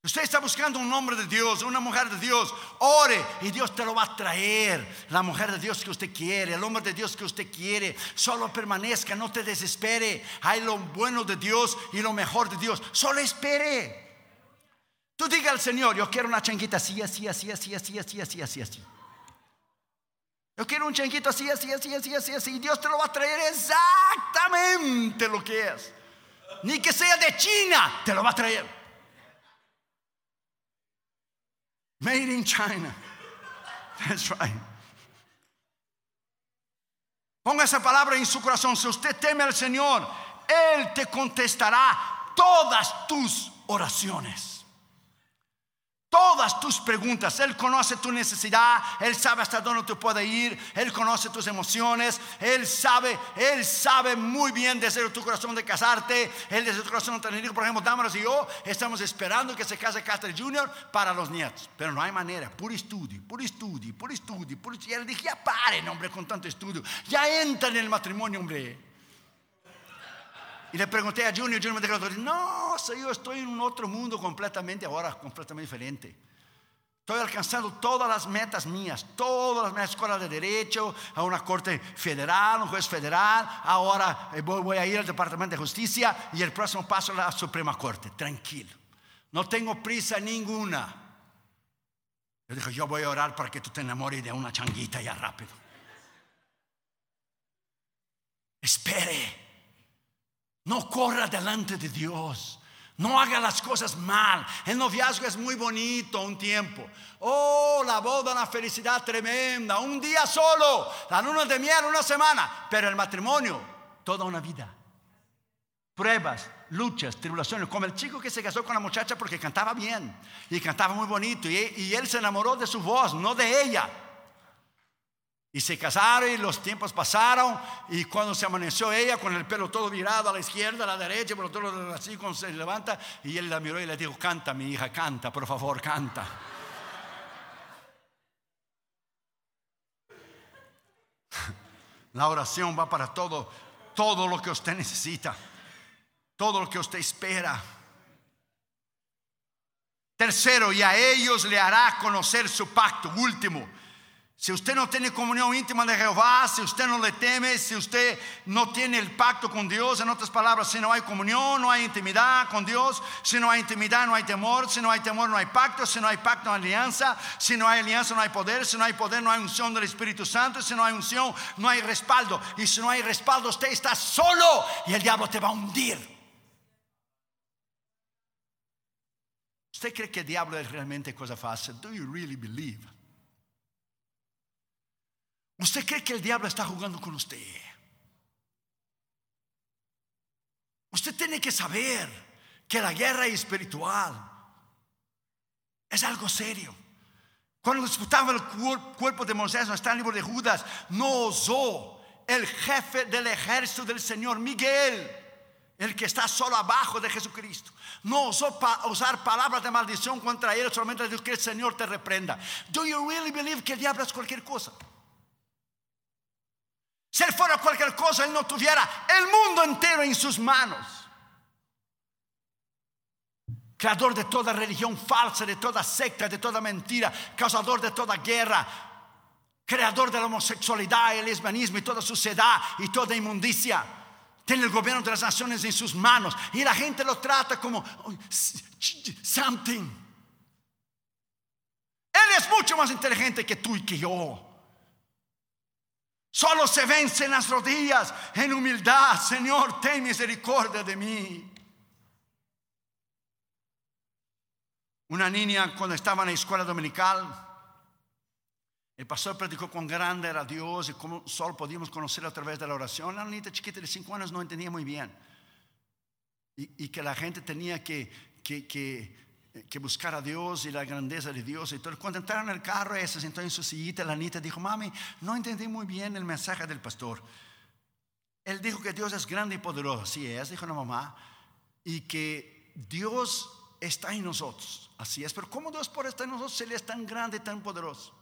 Usted está buscando un hombre de Dios, una mujer de Dios, ore y Dios te lo va a traer. La mujer de Dios que usted quiere, el hombre de Dios que usted quiere. Solo permanezca, no te desespere. Hay lo bueno de Dios y lo mejor de Dios. Solo espere. Tú diga al Señor, yo quiero una changuita así, así, así, así, así, así, así, así, así. Yo quiero un changuito así, así, así, así, así, así. Dios te lo va a traer exactamente lo que es. Ni que sea de China, te lo va a traer. Made in China. That's right. Ponga esa palabra en su corazón. Si usted teme al Señor, Él te contestará todas tus oraciones. Todas tus preguntas, Él conoce tu necesidad, Él sabe hasta dónde tú puedes ir, Él conoce tus emociones, Él sabe, Él sabe muy bien desde tu corazón de casarte, Él desde tu corazón de tener hijos. Por ejemplo, Damaros y yo estamos esperando que se case Caster Jr. para los nietos, pero no hay manera, puro estudio, puro estudio, puro estudio, puro estudio. Y él dije, ya paren, hombre, con tanto estudio, ya entra en el matrimonio, hombre. Y le pregunté a Junior, Junior me dijo, no, yo estoy en un otro mundo completamente ahora, completamente diferente. Estoy alcanzando todas las metas mías, todas las metas, escuela de derecho, a una corte federal, un juez federal, ahora eh, voy, a ir al Departamento de Justicia y el próximo paso a la Suprema Corte, tranquilo. No tengo prisa ninguna. Yo dije, yo voy a orar para que tú te enamores de una changuita ya rápido. Espere. No corra delante de Dios. No haga las cosas mal. El noviazgo es muy bonito un tiempo. Oh, la boda, una felicidad tremenda. Un día solo. La luna de miel, una semana. Pero el matrimonio, toda una vida. Pruebas, luchas, tribulaciones. Como el chico que se casó con la muchacha porque cantaba bien. Y cantaba muy bonito. Y, y él se enamoró de su voz, no de ella. Y se casaron y los tiempos pasaron y cuando se amaneció ella con el pelo todo virado a la izquierda, a la derecha, pero todo así cuando se levanta y él la miró y le dijo, canta mi hija, canta, por favor, canta. La oración va para todo, todo lo que usted necesita, todo lo que usted espera. Tercero, y a ellos le hará conocer su pacto. Último, Si usted no tiene comunión íntima de Jehová, si usted no le teme, si usted no tiene el pacto con Dios, en otras palabras, si no hay comunión, no hay intimidad con Dios, si no hay intimidad, no hay temor, si no hay temor, no hay pacto, si no hay pacto, no hay alianza, si no hay alianza, no hay poder, si no hay poder, no hay unción del Espíritu Santo, si no hay unción, no hay respaldo, y si no hay respaldo, usted está solo y el diablo te va a hundir. ¿Usted cree que el diablo es realmente cosa fácil? Do you really believe? ¿Usted cree que el diablo está jugando con usted? Usted tiene que saber que la guerra espiritual es algo serio. Cuando disputaba el cuerpo de Moisés, no está en el libro de Judas, no osó el jefe del ejército del Señor, Miguel, el que está solo abajo de Jesucristo. No osó usar palabras de maldición contra él, solamente dijo que el Señor te reprenda. Do you really believe que el diablo es cualquier cosa? Si él fuera cualquier cosa, él no tuviera el mundo entero en sus manos. Creador de toda religión falsa, de toda secta, de toda mentira, causador de toda guerra, creador de la homosexualidad, el lesbianismo y toda suciedad y toda inmundicia. Tiene el gobierno de las naciones en sus manos y la gente lo trata como something. Él es mucho más inteligente que tú y que yo. Solo se vence en las rodillas, en humildad. Señor, ten misericordia de mí. Una niña cuando estaba en la escuela dominical, el pastor predicó cuán grande era Dios y cómo solo podíamos conocerlo a través de la oración. La niña chiquita de cinco años no entendía muy bien. Y, que la gente tenía que, que, que que buscar a Dios y la grandeza de Dios. Y todo. Cuando entraron en el carro, ella se sentó en su sillita, la nieta dijo, mami, no entendí muy bien el mensaje del pastor. Él dijo que Dios es grande y poderoso, así es, dijo la mamá, y que Dios está en nosotros, así es, pero ¿cómo Dios puede estar en nosotros si Él es tan grande y tan poderoso?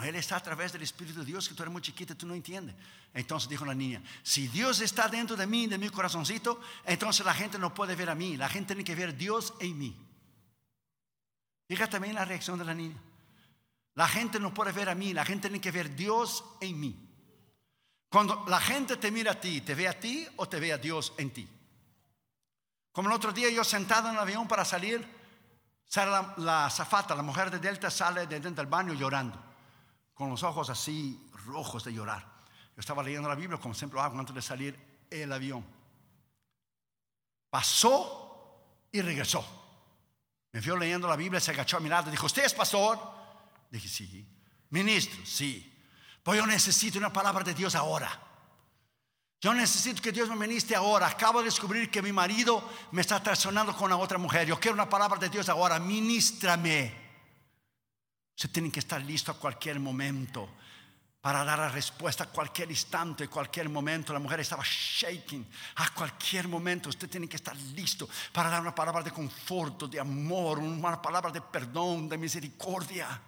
Él está a través del Espíritu de Dios que tú eres muy chiquita tú no entiendes. Entonces dijo la niña, si Dios está dentro de mí, de mi corazoncito, entonces la gente no puede ver a mí, la gente tiene que ver Dios en mí. Fíjate también la reacción de la niña. La gente no puede ver a mí, la gente tiene que ver Dios en mí. Cuando la gente te mira a ti, ¿te ve a ti o te ve a Dios en ti? Como el otro día yo sentado en el avión para salir, sale la, la zafata, la mujer de Delta sale de dentro del baño llorando con los ojos así rojos de llorar. Yo estaba leyendo la Biblia como siempre hago antes de salir el avión. Pasó y regresó. Me vio leyendo la Biblia, se agachó a mi lado y dijo, ¿usted es pastor? Dije, sí. Ministro, sí. Pues yo necesito una palabra de Dios ahora. Yo necesito que Dios me ministre ahora. Acabo de descubrir que mi marido me está traicionando con la otra mujer. Yo quiero una palabra de Dios ahora. Ministrame. Se tienen que estar listo a cualquier momento para dar la respuesta a cualquier instante, cualquier momento. La mujer estaba shaking. A cualquier momento usted tiene que estar listo para dar una palabra de conforto, de amor, una palabra de perdón, de misericordia.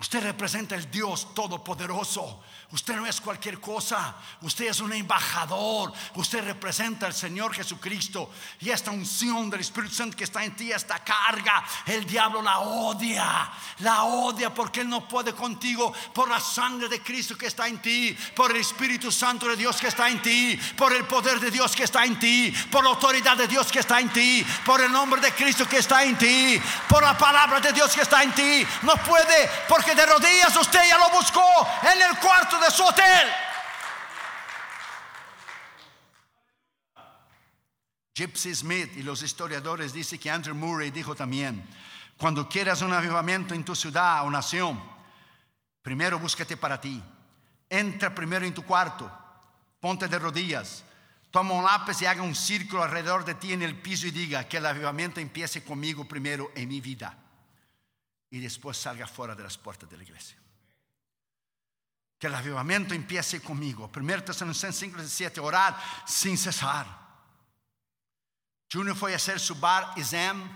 Usted representa el Dios Todopoderoso. Usted no es cualquier cosa. Usted es un embajador. Usted representa al Señor Jesucristo. Y esta unción del Espíritu Santo que está en ti, esta carga, el diablo la odia. La odia porque Él no puede contigo por la sangre de Cristo que está en ti, por el Espíritu Santo de Dios que está en ti, por el poder de Dios que está en ti, por la autoridad de Dios que está en ti, por el nombre de Cristo que está en ti, por la palabra de Dios que está en ti. No puede porque de rodillas usted ya lo buscó en el cuarto de su hotel. Gypsy Smith y los historiadores dicen que Andrew Murray dijo también, cuando quieras un avivamiento en tu ciudad o nación, primero búscate para ti. Entra primero en tu cuarto, ponte de rodillas, toma un lápiz y haga un círculo alrededor de ti en el piso y diga que el avivamiento empiece conmigo primero en mi vida y después salga fuera de las puertas de la iglesia. Que el avivamiento empiece conmigo. Primero Tesalonicenses 5, 17, orar sin cesar. Junior fue a hacer su bar exam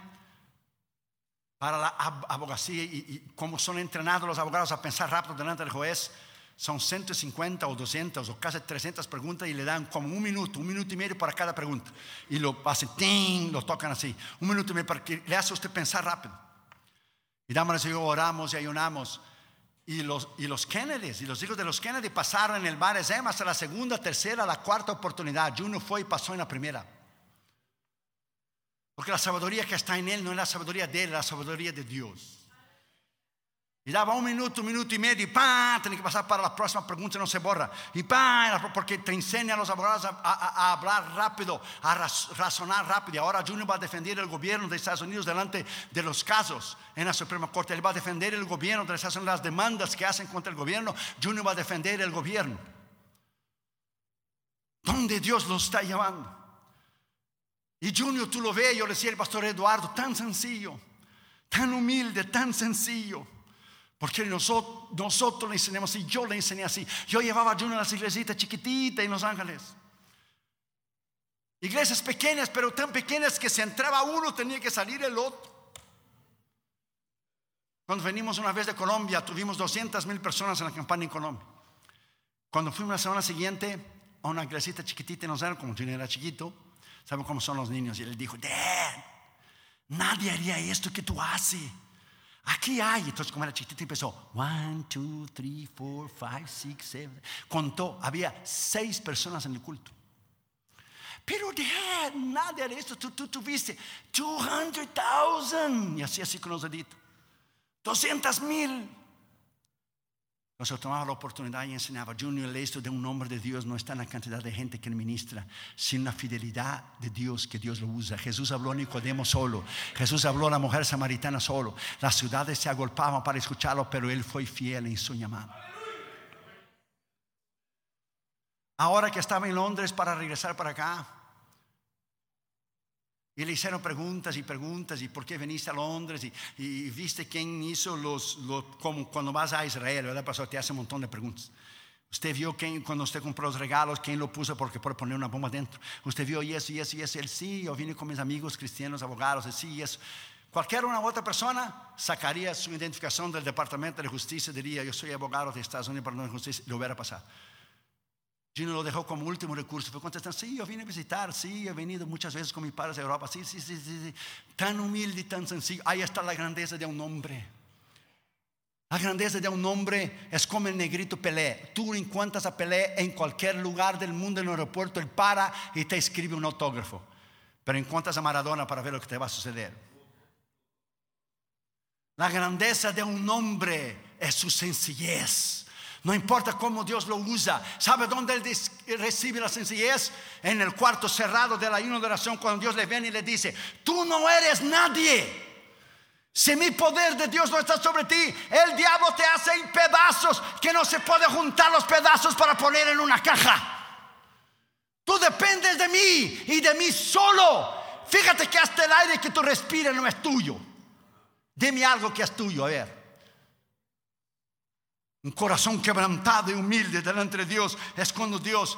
para la abogacía y, como son entrenados los abogados a pensar rápido delante del juez, son 150 o 200 o casi 300 preguntas y le dan como un minuto, un minuto y medio para cada pregunta. Y lo hacen, lo tocan así, un minuto y medio para que le hace usted pensar rápido. Y dámonos y yo oramos y ayunamos. Y los, y los Kennedys, y los hijos de los Kennedy pasaron en el mar Ezem hasta la segunda, tercera, la cuarta oportunidad. Juno fue y pasó en la primera. Porque la sabiduría que está en él no es la sabiduría de él, es la sabiduría de Dios. Y daba un minuto, un minuto y medio, y ¡pam! Tiene que pasar para la próxima pregunta, no se borra. Y ¡pam! Porque te enseña a los abogados a, hablar rápido, a razonar rápido. Y ahora Junior va a defender el gobierno de Estados Unidos delante de los casos en la Suprema Corte. Él va a defender el gobierno de Estados Unidos, las demandas que hacen contra el gobierno. Junior va a defender el gobierno. ¿Dónde Dios lo está llevando? Y Junior, tú lo ves, yo le decía al pastor Eduardo, tan sencillo, tan humilde, tan sencillo. Porque nosotros, le enseñamos así, yo le enseñé así. Yo llevaba a Junior a las iglesitas chiquititas en Los Ángeles. Iglesias pequeñas, pero tan pequeñas que si entraba uno tenía que salir el otro. Cuando venimos una vez de Colombia, tuvimos 200 mil personas en la campaña en Colombia. Cuando fuimos la semana siguiente a una iglesita chiquitita en Los Ángeles, como Junior era chiquito, ¿Saben cómo son los niños? Y él dijo, Dad, nadie haría esto que tú haces. Aquí hay. Entonces, como era chiquitito, empezó. One, two, three, four, five, six, seven. Contó, había seis personas en el culto. Pero Dad, nadie haría esto. Tú, tú tuviste 200,000. Y así, así con los deditos. 200 mil. Entonces tomaba la oportunidad y enseñaba, Junior, esto de un hombre de Dios no está en la cantidad de gente que ministra, sino la fidelidad de Dios que Dios lo usa. Jesús habló a Nicodemo solo, Jesús habló a la mujer samaritana solo. Las ciudades se agolpaban para escucharlo, pero él fue fiel en su llamado. Ahora que estaba en Londres para regresar para acá, y le hicieron preguntas y preguntas, y por qué viniste a Londres, y, viste quién hizo los, como cuando vas a Israel, ¿verdad? Pasó, te hace un montón de preguntas. Usted vio quién, cuando usted compró los regalos, quién lo puso porque por poner una bomba dentro. Usted vio y eso, y eso, y eso. Él sí, yo vine con mis amigos cristianos, abogados, sí, y eso. Cualquier una otra persona sacaría su identificación del Departamento de Justicia y diría, yo soy abogado de Estados Unidos para de Justicia, lo hubiera pasado. Gino lo dejó como último recurso. Fue contestando, sí, yo vine a visitar, sí, he venido muchas veces con mis padres a Europa, sí, sí, sí, sí, Tan humilde y tan sencillo. Ahí está la grandeza de un hombre. La grandeza de un hombre es como el negrito Pelé. Tú encuentras a Pelé en cualquier lugar del mundo, en el aeropuerto, él para y te escribe un autógrafo. Pero encuentras a Maradona para ver lo que te va a suceder. La grandeza de un hombre es su sencillez. No importa cómo Dios lo usa. ¿Sabe dónde él recibe la sencillez? En el cuarto cerrado de la de oración, cuando Dios le viene y le dice, tú no eres nadie. Si mi poder de Dios no está sobre ti, el diablo te hace en pedazos que no se puede juntar los pedazos para poner en una caja. Tú dependes de mí y de mí solo. Fíjate que hasta el aire que tú respiras no es tuyo. Dime algo que es tuyo, a ver. Un corazón quebrantado y humilde delante de Dios es cuando Dios,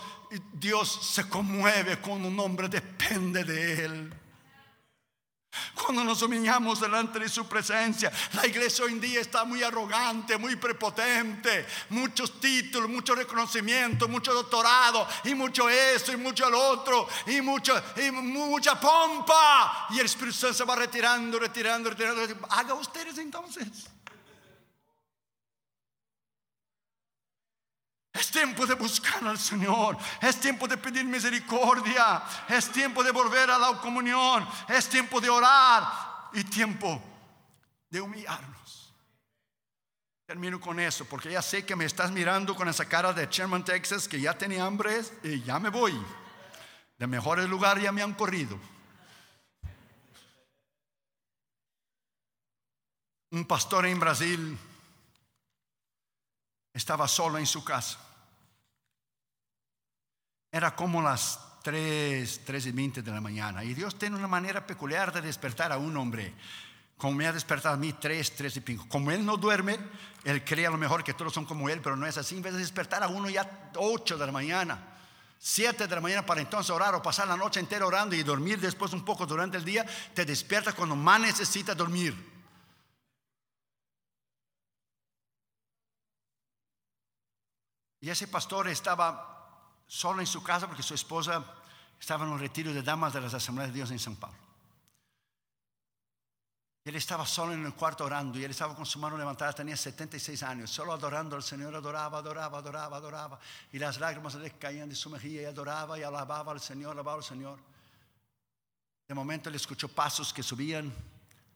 Dios se conmueve cuando un hombre depende de Él. Cuando nos humillamos delante de su presencia, la iglesia hoy en día está muy arrogante, muy prepotente, muchos títulos, mucho reconocimiento, mucho doctorado, y mucho esto, y mucho lo otro, y, mucho, y mucha pompa. Y el Espíritu Santo se va retirando, retirando, retirando. Haga ustedes entonces. Es tiempo de buscar al Señor. Es tiempo de pedir misericordia. Es tiempo de volver a la comunión. Es tiempo de orar. Y tiempo de humillarnos. Termino con eso porque ya sé que me estás mirando con esa cara de Sherman, Texas, que ya tenía hambre y ya me voy. De mejores lugares ya me han corrido. Un pastor en Brasil estaba solo en su casa. Era como las 3, 3 y 20 de la mañana. Y Dios tiene una manera peculiar de despertar a un hombre. Como me ha despertado a mí 3, 3 y pico. Como él no duerme, él cree a lo mejor que todos son como él, pero no es así. En vez de despertar a uno ya 8 de la mañana, 7 de la mañana para entonces orar o pasar la noche entera orando y dormir después un poco durante el día, te despierta cuando más necesitas dormir. Y ese pastor estaba solo en su casa porque su esposa estaba en un retiro de damas de las Asambleas de Dios en San Paulo. Él estaba solo en el cuarto orando y él estaba con su mano levantada, tenía 76 años, solo adorando al Señor, adoraba, adoraba, adoraba, adoraba. Y las lágrimas le caían de su mejilla y adoraba y alababa al Señor, alababa al Señor. De momento le escuchó pasos que subían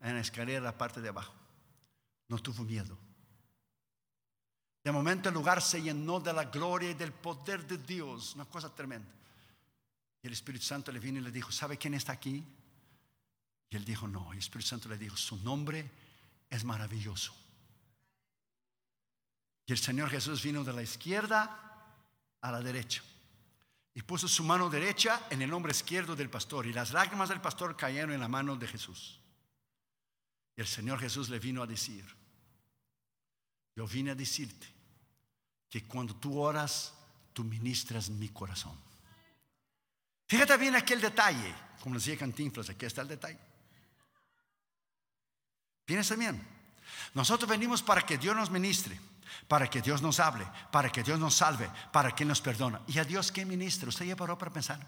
en la escalera, la parte de abajo. No tuvo miedo. De momento el lugar se llenó de la gloria y del poder de Dios, una cosa tremenda. Y el Espíritu Santo le vino y le dijo, ¿sabe quién está aquí? Y él dijo, no, el Espíritu Santo le dijo, su nombre es maravilloso. Y el Señor Jesús vino de la izquierda a la derecha y puso su mano derecha en el hombro izquierdo del pastor y las lágrimas del pastor cayeron en la mano de Jesús. Y el Señor Jesús le vino a decir, yo vine a decirte que cuando tú oras, tú ministras mi corazón. Fíjate bien aquel detalle, como decía Cantinflas, aquí está el detalle. Piensa bien. Nosotros venimos para que Dios nos ministre, para que Dios nos hable, para que Dios nos salve, para que nos perdona. ¿Y a Dios qué ministra? ¿Usted ya paró para pensar?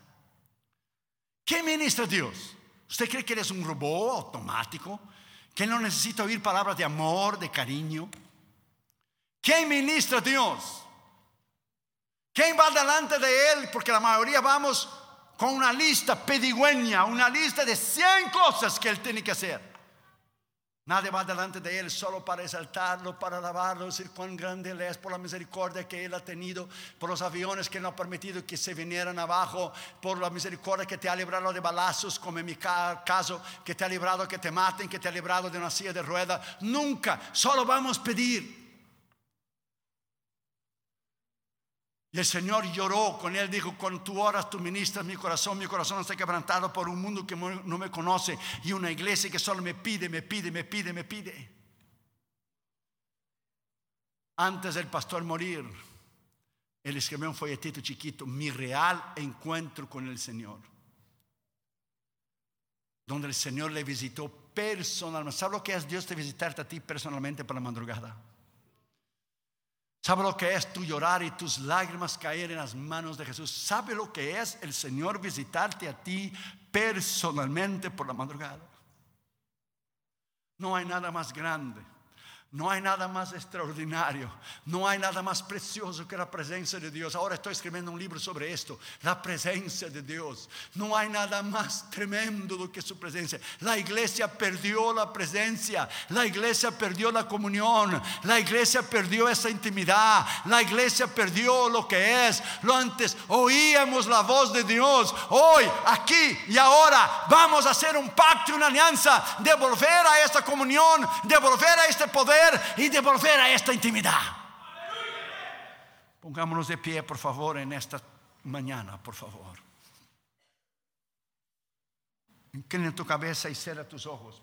¿Qué ministra Dios? ¿Usted cree que Él es un robot automático? ¿Que no necesita oír palabras de amor, de cariño? ¿Qué ministra Dios? ¿Quién va delante de Él? Porque la mayoría vamos con una lista pedigüeña, una lista de 100 cosas que Él tiene que hacer. Nadie va delante de Él solo para exaltarlo, para alabarlo, decir cuán grande Él es por la misericordia que Él ha tenido, por los aviones que no ha permitido que se vinieran abajo, por la misericordia que te ha librado de balazos, como en mi caso, que te ha librado que te maten, que te ha librado de una silla de rueda. Nunca, solo vamos a pedir. Y el Señor lloró con él, dijo, cuando tú oras, tú ministras mi corazón, mi corazón está quebrantado por un mundo que no me conoce y una iglesia que solo me pide, me pide, me pide, me pide. Antes del pastor morir, él escribió un folletito chiquito, mi real encuentro con el Señor. Donde el Señor le visitó personalmente. ¿Sabe lo que es Dios te visitarte a ti personalmente por la madrugada? ¿Sabe lo que es tu llorar y tus lágrimas caer en las manos de Jesús? ¿Sabe lo que es el Señor visitarte a ti personalmente por la madrugada? No hay nada más grande no hay nada más extraordinario, no hay nada más precioso que la presencia de Dios. Ahora estoy escribiendo un libro sobre esto, la presencia de Dios. No hay nada más tremendo do que su presencia. La iglesia perdió la presencia, la iglesia perdió la comunión, la iglesia perdió esa intimidad, la iglesia perdió lo que es. Lo antes oíamos la voz de Dios, hoy, aquí y ahora vamos a hacer un pacto, una alianza, de volver a esta comunión, de volver a este poder y devolver a esta intimidad. Pongámonos de pie, por favor, en esta mañana, por favor. Inclina tu cabeza y cierra tus ojos.